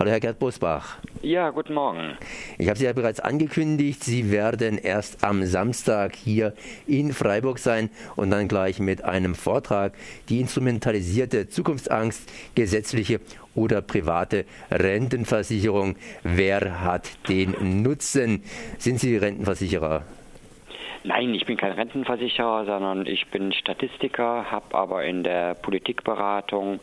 Hallo Herr Gerd Bosbach. Ja, guten Morgen. Ich habe Sie ja bereits angekündigt, Sie werden erst am Samstag hier in Freiburg sein und dann gleich mit einem Vortrag die instrumentalisierte Zukunftsangst, gesetzliche oder private Rentenversicherung. Wer hat den Nutzen? Sind Sie Rentenversicherer? Nein, ich bin kein Rentenversicherer, sondern ich bin Statistiker, habe aber in der Politikberatung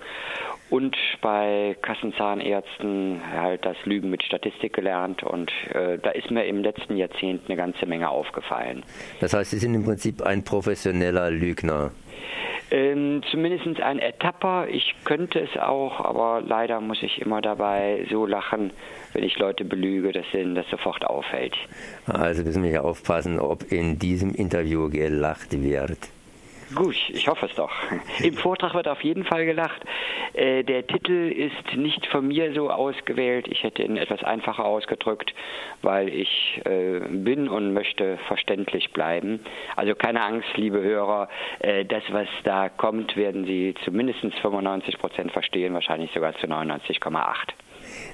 und bei Kassenzahnärzten halt das Lügen mit Statistik gelernt und äh, da ist mir im letzten Jahrzehnt eine ganze Menge aufgefallen. Das heißt, Sie sind im Prinzip ein professioneller Lügner. Ähm, zumindest ein Etapper. Ich könnte es auch, aber leider muss ich immer dabei so lachen, wenn ich Leute belüge, dass ihnen das sofort auffällt. Also müssen wir ja aufpassen, ob in diesem Interview gelacht wird. Gut, ich hoffe es doch. Im Vortrag wird auf jeden Fall gelacht. Äh, der Titel ist nicht von mir so ausgewählt. Ich hätte ihn etwas einfacher ausgedrückt, weil ich äh, bin und möchte verständlich bleiben. Also keine Angst, liebe Hörer. Äh, das, was da kommt, werden Sie zu mindestens 95 Prozent verstehen, wahrscheinlich sogar zu 99,8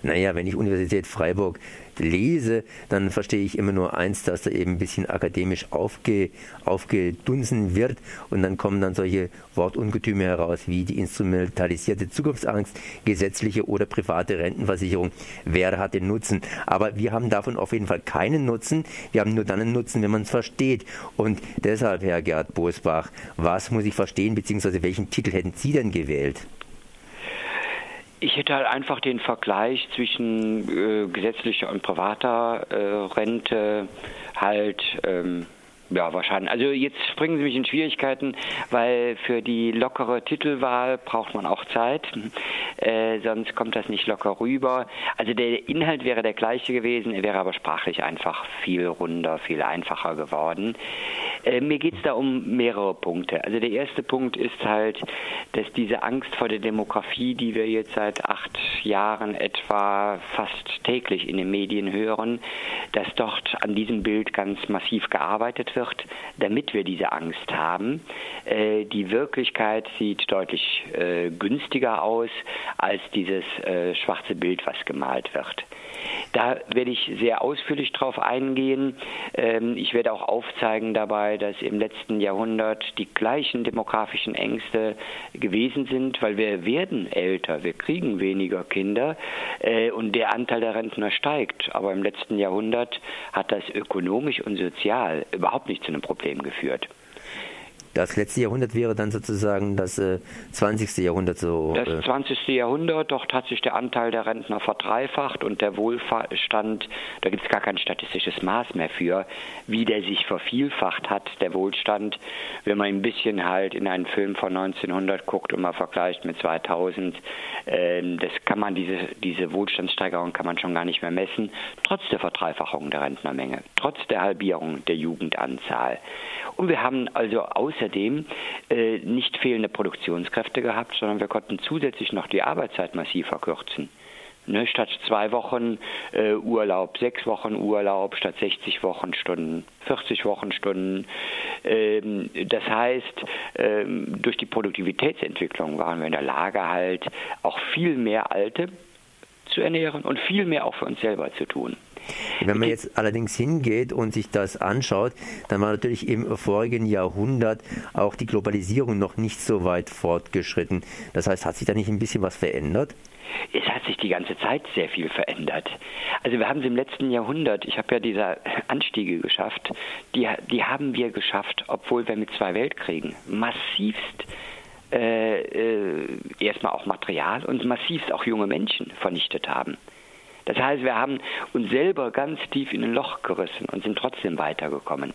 naja, wenn ich Universität Freiburg lese, dann verstehe ich immer nur eins, dass da eben ein bisschen akademisch aufge, aufgedunsen wird und dann kommen dann solche Wortungetüme heraus wie die instrumentalisierte Zukunftsangst, gesetzliche oder private Rentenversicherung. Wer hat den Nutzen? Aber wir haben davon auf jeden Fall keinen Nutzen. Wir haben nur dann einen Nutzen, wenn man es versteht. Und deshalb, Herr Gerd Bosbach, was muss ich verstehen, beziehungsweise welchen Titel hätten Sie denn gewählt? Ich hätte halt einfach den Vergleich zwischen äh, gesetzlicher und privater äh, Rente halt ähm, ja, wahrscheinlich. Also jetzt bringen Sie mich in Schwierigkeiten, weil für die lockere Titelwahl braucht man auch Zeit, äh, sonst kommt das nicht locker rüber. Also der Inhalt wäre der gleiche gewesen, er wäre aber sprachlich einfach viel runder, viel einfacher geworden. Äh, mir geht es da um mehrere Punkte. Also der erste Punkt ist halt, dass diese Angst vor der Demografie, die wir jetzt seit acht Jahren etwa fast täglich in den Medien hören, dass dort an diesem Bild ganz massiv gearbeitet wird, damit wir diese Angst haben. Äh, die Wirklichkeit sieht deutlich äh, günstiger aus als dieses äh, schwarze Bild, was gemalt wird. Da werde ich sehr ausführlich drauf eingehen. Ähm, ich werde auch aufzeigen dabei, dass im letzten Jahrhundert die gleichen demografischen Ängste gewesen sind, weil wir werden älter, wir kriegen weniger Kinder äh, und der Anteil der Rentner steigt. Aber im letzten Jahrhundert hat das ökonomisch und sozial überhaupt nicht zu einem Problem geführt. Das letzte Jahrhundert wäre dann sozusagen das äh, 20. Jahrhundert so. Äh das 20. Jahrhundert, dort hat sich der Anteil der Rentner verdreifacht und der Wohlstand, da gibt es gar kein statistisches Maß mehr für, wie der sich vervielfacht hat, der Wohlstand. Wenn man ein bisschen halt in einen Film von 1900 guckt und mal vergleicht mit 2000, äh, das kann man, diese, diese Wohlstandssteigerung kann man schon gar nicht mehr messen, trotz der Verdreifachung der Rentnermenge, trotz der Halbierung der Jugendanzahl. Und wir haben also außerdem äh, nicht fehlende Produktionskräfte gehabt, sondern wir konnten zusätzlich noch die Arbeitszeit massiv verkürzen. Ne, statt zwei Wochen äh, Urlaub, sechs Wochen Urlaub, statt 60 Wochenstunden, 40 Wochenstunden. Ähm, das heißt, ähm, durch die Produktivitätsentwicklung waren wir in der Lage, halt auch viel mehr Alte zu ernähren und viel mehr auch für uns selber zu tun. Wenn man jetzt allerdings hingeht und sich das anschaut, dann war natürlich im vorigen Jahrhundert auch die Globalisierung noch nicht so weit fortgeschritten. Das heißt, hat sich da nicht ein bisschen was verändert? Es hat sich die ganze Zeit sehr viel verändert. Also wir haben es im letzten Jahrhundert, ich habe ja diese Anstiege geschafft, die, die haben wir geschafft, obwohl wir mit zwei Weltkriegen massivst äh, äh, erstmal auch Material und massivst auch junge Menschen vernichtet haben. Das heißt, wir haben uns selber ganz tief in ein Loch gerissen und sind trotzdem weitergekommen.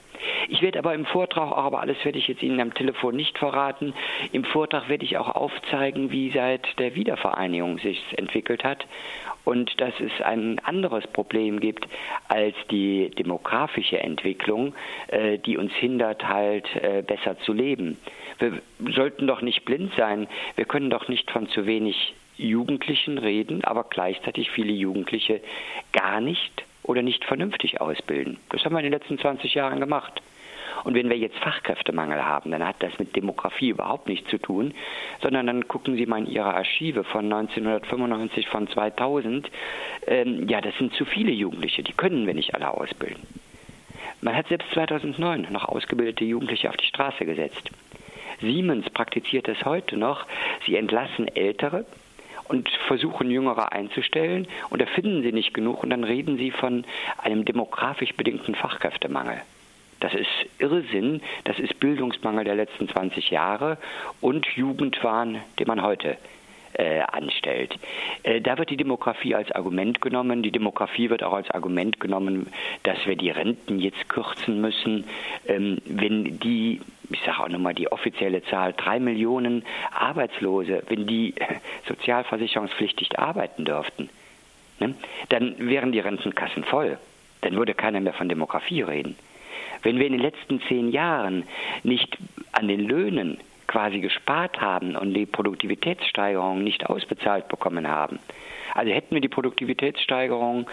Ich werde aber im Vortrag, auch aber alles werde ich jetzt Ihnen am Telefon nicht verraten, im Vortrag werde ich auch aufzeigen, wie seit der Wiedervereinigung sich entwickelt hat und dass es ein anderes Problem gibt als die demografische Entwicklung, äh, die uns hindert, halt äh, besser zu leben. Wir sollten doch nicht blind sein. Wir können doch nicht von zu wenig Jugendlichen reden, aber gleichzeitig viele Jugendliche gar nicht oder nicht vernünftig ausbilden. Das haben wir in den letzten 20 Jahren gemacht. Und wenn wir jetzt Fachkräftemangel haben, dann hat das mit Demografie überhaupt nichts zu tun, sondern dann gucken Sie mal in Ihre Archive von 1995, von 2000. Ähm, ja, das sind zu viele Jugendliche, die können wir nicht alle ausbilden. Man hat selbst 2009 noch ausgebildete Jugendliche auf die Straße gesetzt. Siemens praktiziert es heute noch. Sie entlassen Ältere und versuchen Jüngere einzustellen. Und da finden sie nicht genug. Und dann reden sie von einem demografisch bedingten Fachkräftemangel. Das ist Irrsinn, das ist Bildungsmangel der letzten 20 Jahre. Und Jugendwahn, den man heute äh, anstellt. Äh, da wird die Demografie als Argument genommen. Die Demografie wird auch als Argument genommen, dass wir die Renten jetzt kürzen müssen. Ähm, wenn die, ich sage auch nochmal die offizielle Zahl, drei Millionen Arbeitslose, wenn die sozialversicherungspflichtig arbeiten dürften, ne, dann wären die Rentenkassen voll. Dann würde keiner mehr von Demografie reden. Wenn wir in den letzten zehn Jahren nicht an den Löhnen quasi gespart haben und die Produktivitätssteigerung nicht ausbezahlt bekommen haben. Also hätten wir die Produktivitätssteigerung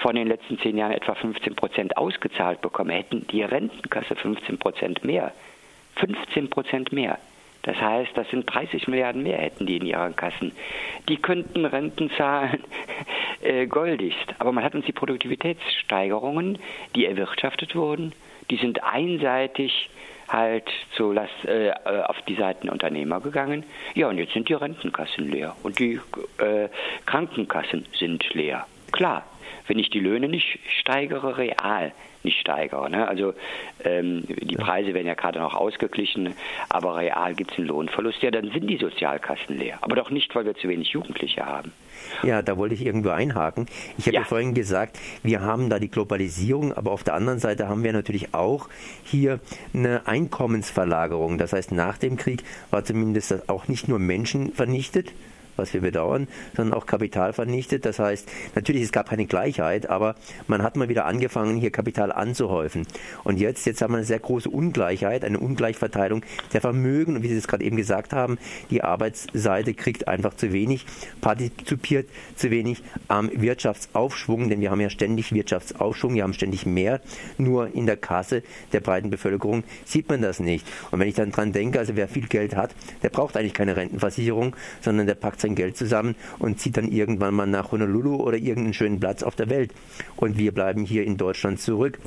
von den letzten zehn Jahren etwa 15 Prozent ausgezahlt bekommen, hätten die Rentenkasse 15 Prozent mehr. 15 Prozent mehr. Das heißt, das sind 30 Milliarden mehr hätten die in ihren Kassen. Die könnten Renten zahlen äh, goldigst. Aber man hat uns die Produktivitätssteigerungen, die erwirtschaftet wurden, die sind einseitig halt zu Last, äh, auf die Seiten Unternehmer gegangen. Ja, und jetzt sind die Rentenkassen leer und die äh, Krankenkassen sind leer. Klar, wenn ich die Löhne nicht steigere, real nicht steigere. Ne? Also ähm, die Preise werden ja gerade noch ausgeglichen, aber real gibt es einen Lohnverlust. Ja, dann sind die Sozialkassen leer. Aber doch nicht, weil wir zu wenig Jugendliche haben. Ja, da wollte ich irgendwo einhaken. Ich habe ja. ja. vorhin gesagt, wir haben da die Globalisierung, aber auf der anderen Seite haben wir natürlich auch hier eine Einkommensverlagerung. Das heißt, nach dem Krieg war zumindest auch nicht nur Menschen vernichtet, was wir bedauern, sondern auch Kapital vernichtet. Das heißt, natürlich, es gab keine Gleichheit, aber man hat mal wieder angefangen, hier Kapital anzuhäufen. Und jetzt, jetzt haben wir eine sehr große Ungleichheit, eine Ungleichverteilung der Vermögen. Und wie Sie es gerade eben gesagt haben, die Arbeitsseite kriegt einfach zu wenig, partizipiert zu wenig am Wirtschaftsaufschwung, denn wir haben ja ständig Wirtschaftsaufschwung, wir haben ständig mehr. Nur in der Kasse der breiten Bevölkerung sieht man das nicht. Und wenn ich dann dran denke, also wer viel Geld hat, der braucht eigentlich keine Rentenversicherung, sondern der packt sein Geld zusammen und zieht dann irgendwann mal nach Honolulu oder irgendeinen schönen Platz auf der Welt. Und wir bleiben hier in Deutschland zurück.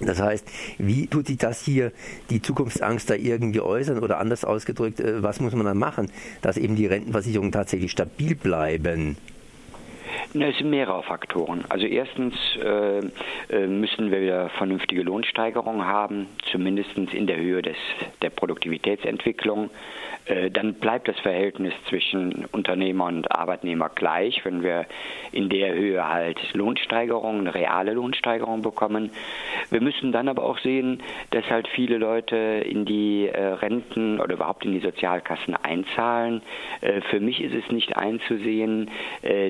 Das heißt, wie tut sich das hier, die Zukunftsangst da irgendwie äußern oder anders ausgedrückt, äh, was muss man dann machen, dass eben die Rentenversicherungen tatsächlich stabil bleiben? Na, es sind mehrere Faktoren. Also erstens äh, äh, müssen wir wieder vernünftige Lohnsteigerungen haben, zumindest in der Höhe des, der Produktivitätsentwicklung. Äh, dann bleibt das Verhältnis zwischen Unternehmer und Arbeitnehmer gleich, wenn wir in der Höhe halt Lohnsteigerungen, reale Lohnsteigerungen bekommen. Wir müssen dann aber auch sehen, dass halt viele Leute in die äh, Renten oder überhaupt in die Sozialkassen einzahlen. Äh, für mich ist es nicht einzusehen,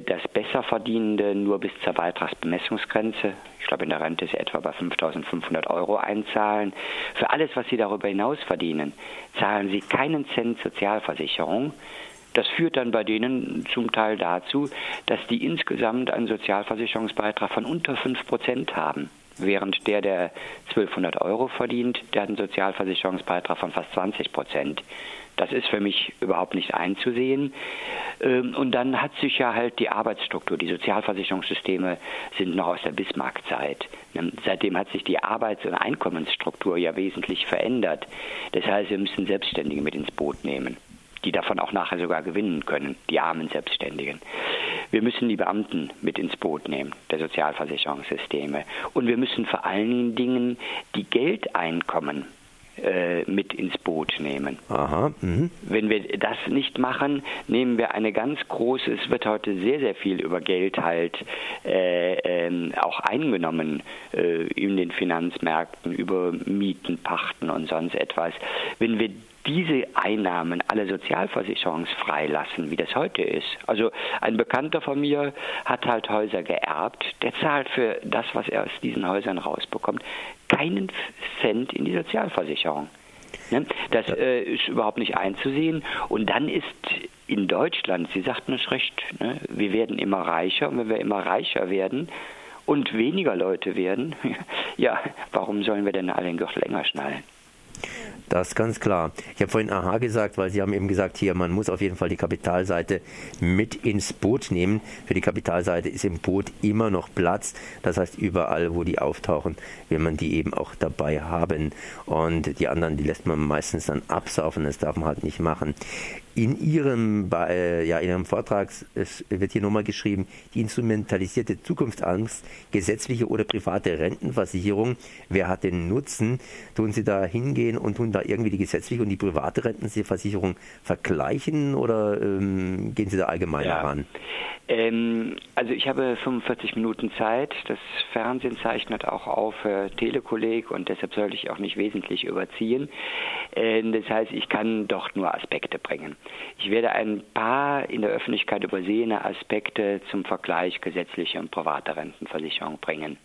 dass Besserverdienende nur bis zur Beitragsbemessungsgrenze, ich glaube in der Rente ist sie etwa bei 5.500 Euro einzahlen. Für alles, was sie darüber hinaus verdienen, zahlen sie keinen Cent Sozialversicherung. Das führt dann bei denen zum Teil dazu, dass die insgesamt einen Sozialversicherungsbeitrag von unter 5 Prozent haben. Während der, der 1200 Euro verdient, der hat einen Sozialversicherungsbeitrag von fast 20 Prozent. Das ist für mich überhaupt nicht einzusehen. Ähm, und dann hat sich ja halt die Arbeitsstruktur, die Sozialversicherungssysteme sind noch aus der Bismarck-Zeit. Ähm, seitdem hat sich die Arbeits- und Einkommensstruktur ja wesentlich verändert. Das heißt, wir müssen Selbstständige mit ins Boot nehmen, die davon auch nachher sogar gewinnen können, die armen Selbstständigen. Wir müssen die Beamten mit ins Boot nehmen, der Sozialversicherungssysteme. Und wir müssen vor allen Dingen die Geldeinkommen äh, mit ins Boot nehmen. Aha, mh. Wenn wir das nicht machen, nehmen wir eine ganz große, es wird heute sehr, sehr viel über Geld halt äh, äh, auch eingenommen äh, in den Finanzmärkten, über Mieten, Pachten und sonst etwas. Wenn wir diese Einnahmen alle sozialversicherungsfrei lassen, wie das heute ist. Also ein Bekannter von mir hat halt Häuser geerbt, der zahlt für das, was er aus diesen Häusern rausbekommt, keinen Cent in die Sozialversicherung. Ne? Das äh, ist überhaupt nicht einzusehen. Und dann ist in Deutschland, Sie sagten es recht, ne, wir werden immer reicher und wenn wir immer reicher werden, und weniger Leute werden, ja, warum sollen wir denn alle den Gürtel länger schnallen? Das ist ganz klar. Ich habe vorhin Aha gesagt, weil Sie haben eben gesagt, hier, man muss auf jeden Fall die Kapitalseite mit ins Boot nehmen. Für die Kapitalseite ist im Boot immer noch Platz. Das heißt, überall, wo die auftauchen, will man die eben auch dabei haben. Und die anderen, die lässt man meistens dann absaufen. Das darf man halt nicht machen. In Ihrem, äh, ja, in Ihrem Vortrag wird hier nochmal geschrieben, die instrumentalisierte Zukunftsangst, gesetzliche oder private Rentenversicherung, wer hat den Nutzen? Tun Sie da hingehen und tun da irgendwie die gesetzliche und die private Rentenversicherung vergleichen oder ähm, gehen Sie da allgemeiner ja. ran? Ähm, also ich habe 45 Minuten Zeit. Das Fernsehen zeichnet auch auf äh, Telekolleg und deshalb sollte ich auch nicht wesentlich überziehen. Äh, das heißt, ich kann doch nur Aspekte bringen. Ich werde ein paar in der Öffentlichkeit übersehene Aspekte zum Vergleich gesetzliche und private Rentenversicherung bringen.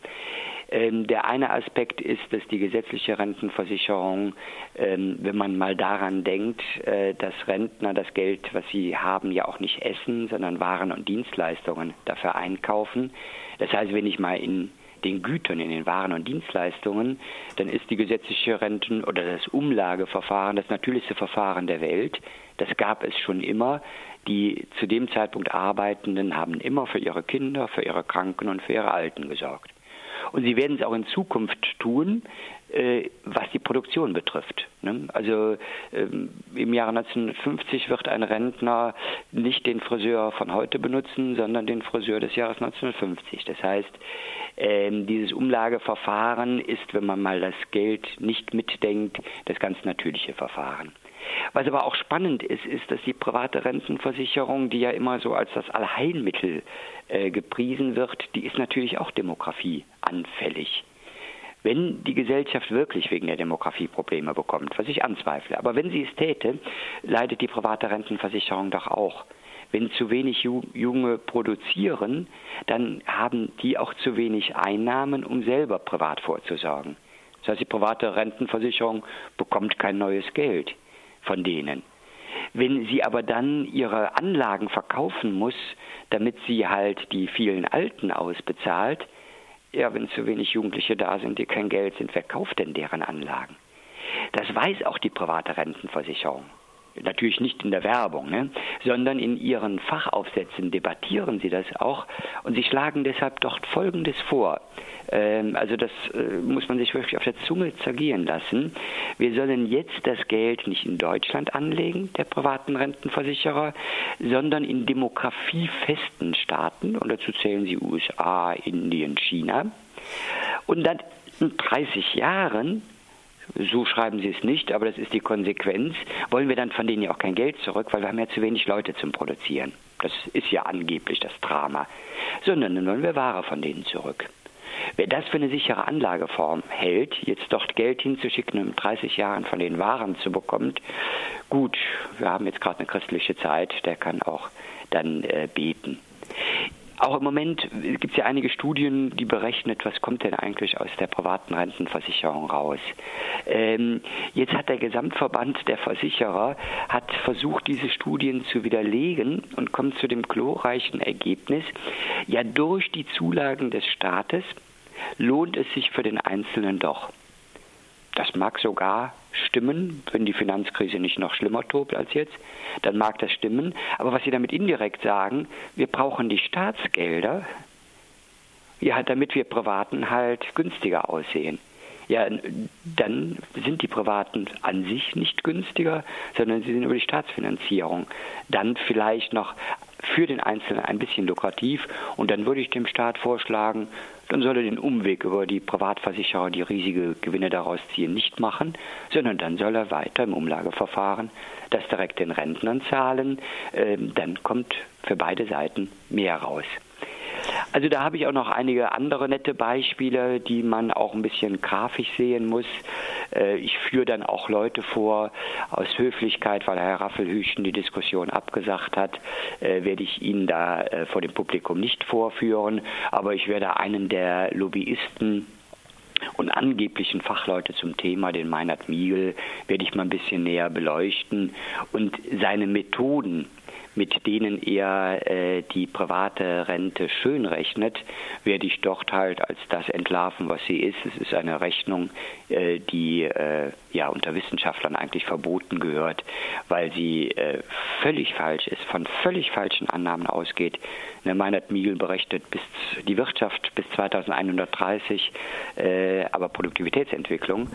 Ähm, der eine Aspekt ist, dass die gesetzliche Rentenversicherung, ähm, wenn man mal daran denkt, äh, dass Rentner das Geld, was sie haben, ja auch nicht essen, sondern Waren und Dienstleistungen dafür einkaufen. Das heißt, wenn ich mal in den Gütern, in den Waren und Dienstleistungen, dann ist die gesetzliche Renten- oder das Umlageverfahren das natürlichste Verfahren der Welt. Das gab es schon immer. Die zu dem Zeitpunkt Arbeitenden haben immer für ihre Kinder, für ihre Kranken und für ihre Alten gesorgt. Und sie werden es auch in Zukunft tun, was die Produktion betrifft. Ne? Also ähm, im Jahre 1950 wird ein Rentner nicht den Friseur von heute benutzen, sondern den Friseur des Jahres 1950. Das heißt, ähm, dieses Umlageverfahren ist, wenn man mal das Geld nicht mitdenkt, das ganz natürliche Verfahren. Was aber auch spannend ist, ist, dass die private Rentenversicherung, die ja immer so als das Allheilmittel äh, gepriesen wird, die ist natürlich auch demografieanfällig. Wenn die Gesellschaft wirklich wegen der Demografie Probleme bekommt, was ich anzweifle, aber wenn sie es täte, leidet die private Rentenversicherung doch auch. Wenn zu wenig Junge produzieren, dann haben die auch zu wenig Einnahmen, um selber privat vorzusorgen. Das heißt, die private Rentenversicherung bekommt kein neues Geld von denen. Wenn sie aber dann ihre Anlagen verkaufen muss, damit sie halt die vielen Alten ausbezahlt, ja, wenn zu wenig Jugendliche da sind, die kein Geld sind, wer kauft denn deren Anlagen? Das weiß auch die private Rentenversicherung natürlich nicht in der Werbung, ne, sondern in ihren Fachaufsätzen debattieren sie das auch und sie schlagen deshalb dort Folgendes vor. Ähm, also das äh, muss man sich wirklich auf der Zunge zergehen lassen. Wir sollen jetzt das Geld nicht in Deutschland anlegen, der privaten Rentenversicherer, sondern in demografiefesten Staaten und dazu zählen sie USA, Indien, China. Und dann in 30 Jahren so schreiben sie es nicht, aber das ist die Konsequenz, wollen wir dann von denen ja auch kein Geld zurück, weil wir haben ja zu wenig Leute zum Produzieren. Das ist ja angeblich das Drama. Sondern dann wollen wir Ware von denen zurück. Wer das für eine sichere Anlageform hält, jetzt dort Geld hinzuschicken, um in 30 Jahren von den Waren zu bekommen, gut, wir haben jetzt gerade eine christliche Zeit, der kann auch dann äh, beten. Auch im Moment gibt es ja einige Studien, die berechnet, was kommt denn eigentlich aus der privaten Rentenversicherung raus. Ähm, jetzt hat der Gesamtverband der Versicherer hat versucht, diese Studien zu widerlegen und kommt zu dem glorreichen Ergebnis, ja durch die Zulagen des Staates lohnt es sich für den Einzelnen doch. Das mag sogar stimmen, wenn die Finanzkrise nicht noch schlimmer tobt als jetzt, dann mag das stimmen. Aber was Sie damit indirekt sagen, wir brauchen die Staatsgelder, ja, damit wir Privaten halt günstiger aussehen. Ja, dann sind die Privaten an sich nicht günstiger, sondern sie sind über die Staatsfinanzierung dann vielleicht noch für den Einzelnen ein bisschen lukrativ. Und dann würde ich dem Staat vorschlagen, dann soll er den Umweg über die Privatversicherer, die riesige Gewinne daraus ziehen, nicht machen, sondern dann soll er weiter im Umlageverfahren das direkt den Rentnern zahlen. Ähm, dann kommt für beide Seiten mehr raus. Also da habe ich auch noch einige andere nette Beispiele, die man auch ein bisschen grafisch sehen muss. Äh, ich führe dann auch Leute vor, aus Höflichkeit, weil Herr Raffelhüschen die Diskussion abgesagt hat, äh, werde ich Ihnen da äh, vor dem Publikum nicht vorführen, aber ich werde einen der Lobbyisten und angeblichen Fachleute zum Thema, den Meinhard Miegel, werde ich mal ein bisschen näher beleuchten und seine Methoden, mit denen er äh, die private Rente schön rechnet, werde ich dort halt als das entlarven, was sie ist. Es ist eine Rechnung, äh, die äh, ja unter Wissenschaftlern eigentlich verboten gehört, weil sie äh, völlig falsch ist, von völlig falschen Annahmen ausgeht. Ne, Meinert Miegel berechnet bis die Wirtschaft bis 2130, äh, aber Produktivitätsentwicklung,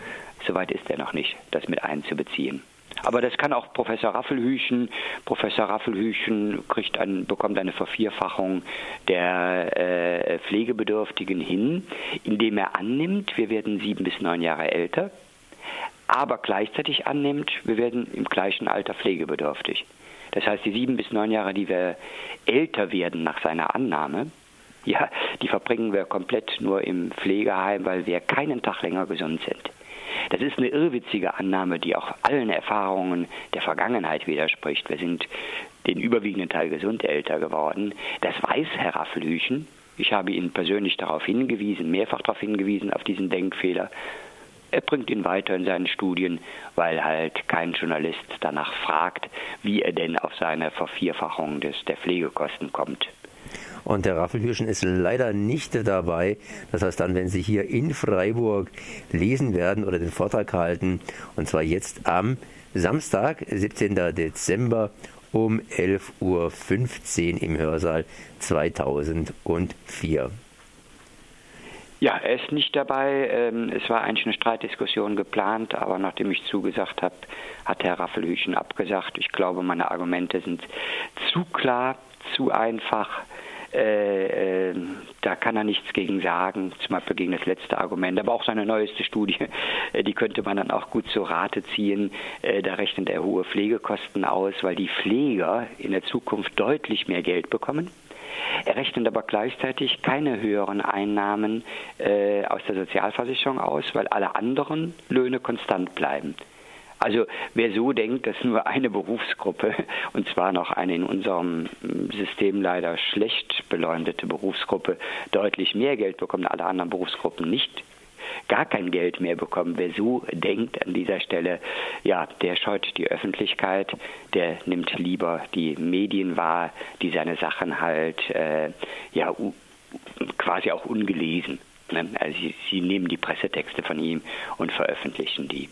soweit ist er noch nicht, das mit einzubeziehen. Aber das kann auch Professor Raffelhüchen. Professor Raffelhüchen kriegt ein, bekommt eine Vervierfachung der äh, Pflegebedürftigen hin, indem er annimmt, wir werden sieben bis neun Jahre älter, aber gleichzeitig annimmt, wir werden im gleichen Alter pflegebedürftig. Das heißt, die sieben bis neun Jahre, die wir älter werden nach seiner Annahme, ja, die verbringen wir komplett nur im Pflegeheim, weil wir keinen Tag länger gesund sind. Das ist eine irrwitzige Annahme, die auch allen Erfahrungen der Vergangenheit widerspricht. Wir sind den überwiegenden Teil gesund älter geworden. Das weiß Herr Raffelhüchen. Ich habe ihn persönlich darauf hingewiesen, mehrfach darauf hingewiesen, auf diesen Denkfehler. Er bringt ihn weiter in seinen Studien, weil halt kein Journalist danach fragt, wie er denn auf seine Vervierfachung des, der Pflegekosten kommt. Und der Raffelhürschen ist leider nicht dabei. Das heißt dann, wenn Sie hier in Freiburg lesen werden oder den Vortrag halten, und zwar jetzt am Samstag, 17. Dezember um 11.15 Uhr im Hörsaal 2004. Ja, er ist nicht dabei. Ähm, es war eigentlich eine Streitdiskussion geplant, aber nachdem ich zugesagt habe, hat Herr Raffelhüchen abgesagt. Ich glaube, meine Argumente sind zu klar, zu einfach äh, äh, da kann er nichts gegen sagen, zum Beispiel gegen das letzte Argument. Aber auch seine neueste Studie, äh, die könnte man dann auch gut zu Rate ziehen. Äh, da rechnet er hohe Pflegekosten aus, weil die Pfleger in der Zukunft deutlich mehr Geld bekommen. Er rechnet aber gleichzeitig keine höheren Einnahmen äh, aus der Sozialversicherung aus, weil alle anderen Löhne konstant bleiben. Also wer so denkt, dass nur eine Berufsgruppe, und zwar noch eine in unserem System leider schlecht beleumdete Berufsgruppe, deutlich mehr Geld bekommt, alle anderen Berufsgruppen nicht, gar kein Geld mehr bekommen. Wer so denkt an dieser Stelle, ja, der scheut die Öffentlichkeit, der nimmt lieber die Medien wahr, die seine Sachen halt äh, ja quasi auch ungelesen. Ne? Also sie, sie nehmen die Pressetexte von ihm und veröffentlichen die.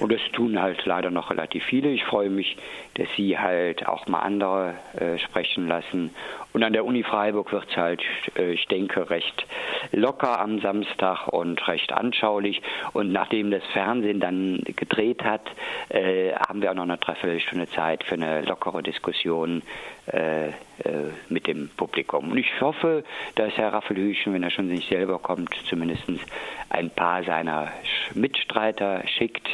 Und das tun halt leider noch relativ viele. Ich freue mich, dass Sie halt auch mal andere äh, sprechen lassen. Und an der Uni Freiburg wird es halt, äh, ich denke, recht locker am Samstag und recht anschaulich. Und nachdem das Fernsehen dann gedreht hat, äh, haben wir auch noch eine Dreiviertelstunde Zeit für eine lockere Diskussion äh, mit dem Publikum. Und ich hoffe, dass Herr Raffelhüchen, wenn er schon nicht selber kommt, zumindest ein paar seiner Mitstreiter schickt,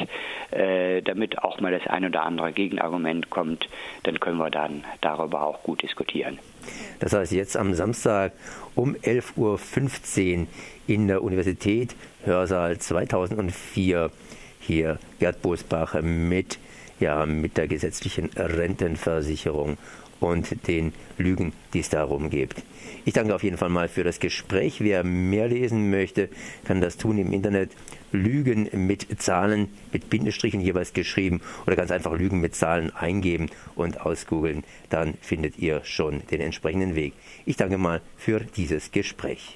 äh, damit auch mal das ein oder andere Gegenargument kommt. Dann können wir dann darüber auch gut diskutieren. Das heißt, jetzt am Samstag um 11.15 Uhr in der Universität, Hörsaal 2004, hier Gerd Bosbach mit, ja, mit der gesetzlichen Rentenversicherung und den Lügen, die es darum gibt. Ich danke auf jeden Fall mal für das Gespräch. Wer mehr lesen möchte, kann das tun im Internet. Lügen mit Zahlen, mit Bindestrichen jeweils geschrieben oder ganz einfach Lügen mit Zahlen eingeben und ausgoogeln. Dann findet ihr schon den entsprechenden Weg. Ich danke mal für dieses Gespräch.